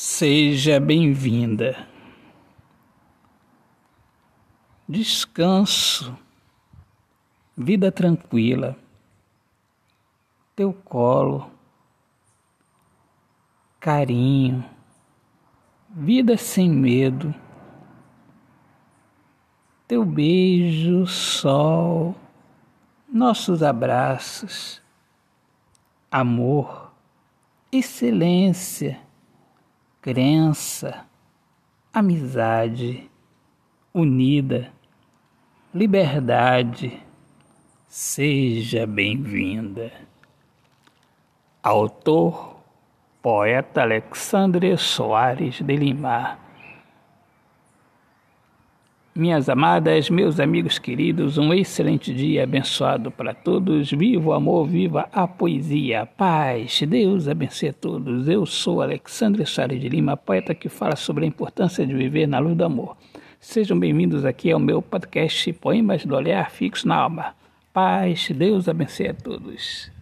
Seja bem-vinda. Descanso, vida tranquila, teu colo, carinho, vida sem medo, teu beijo, sol, nossos abraços, amor, excelência crença, amizade, unida, liberdade, seja bem-vinda. Autor, poeta Alexandre Soares de Lima. Minhas amadas, meus amigos queridos, um excelente dia abençoado para todos. Viva o amor, viva a poesia, paz. Deus abençoe a todos. Eu sou Alexandre Soares de Lima, poeta que fala sobre a importância de viver na luz do amor. Sejam bem-vindos aqui ao meu podcast Poemas do Olhar Fixo na Alma. Paz, Deus abençoe a todos.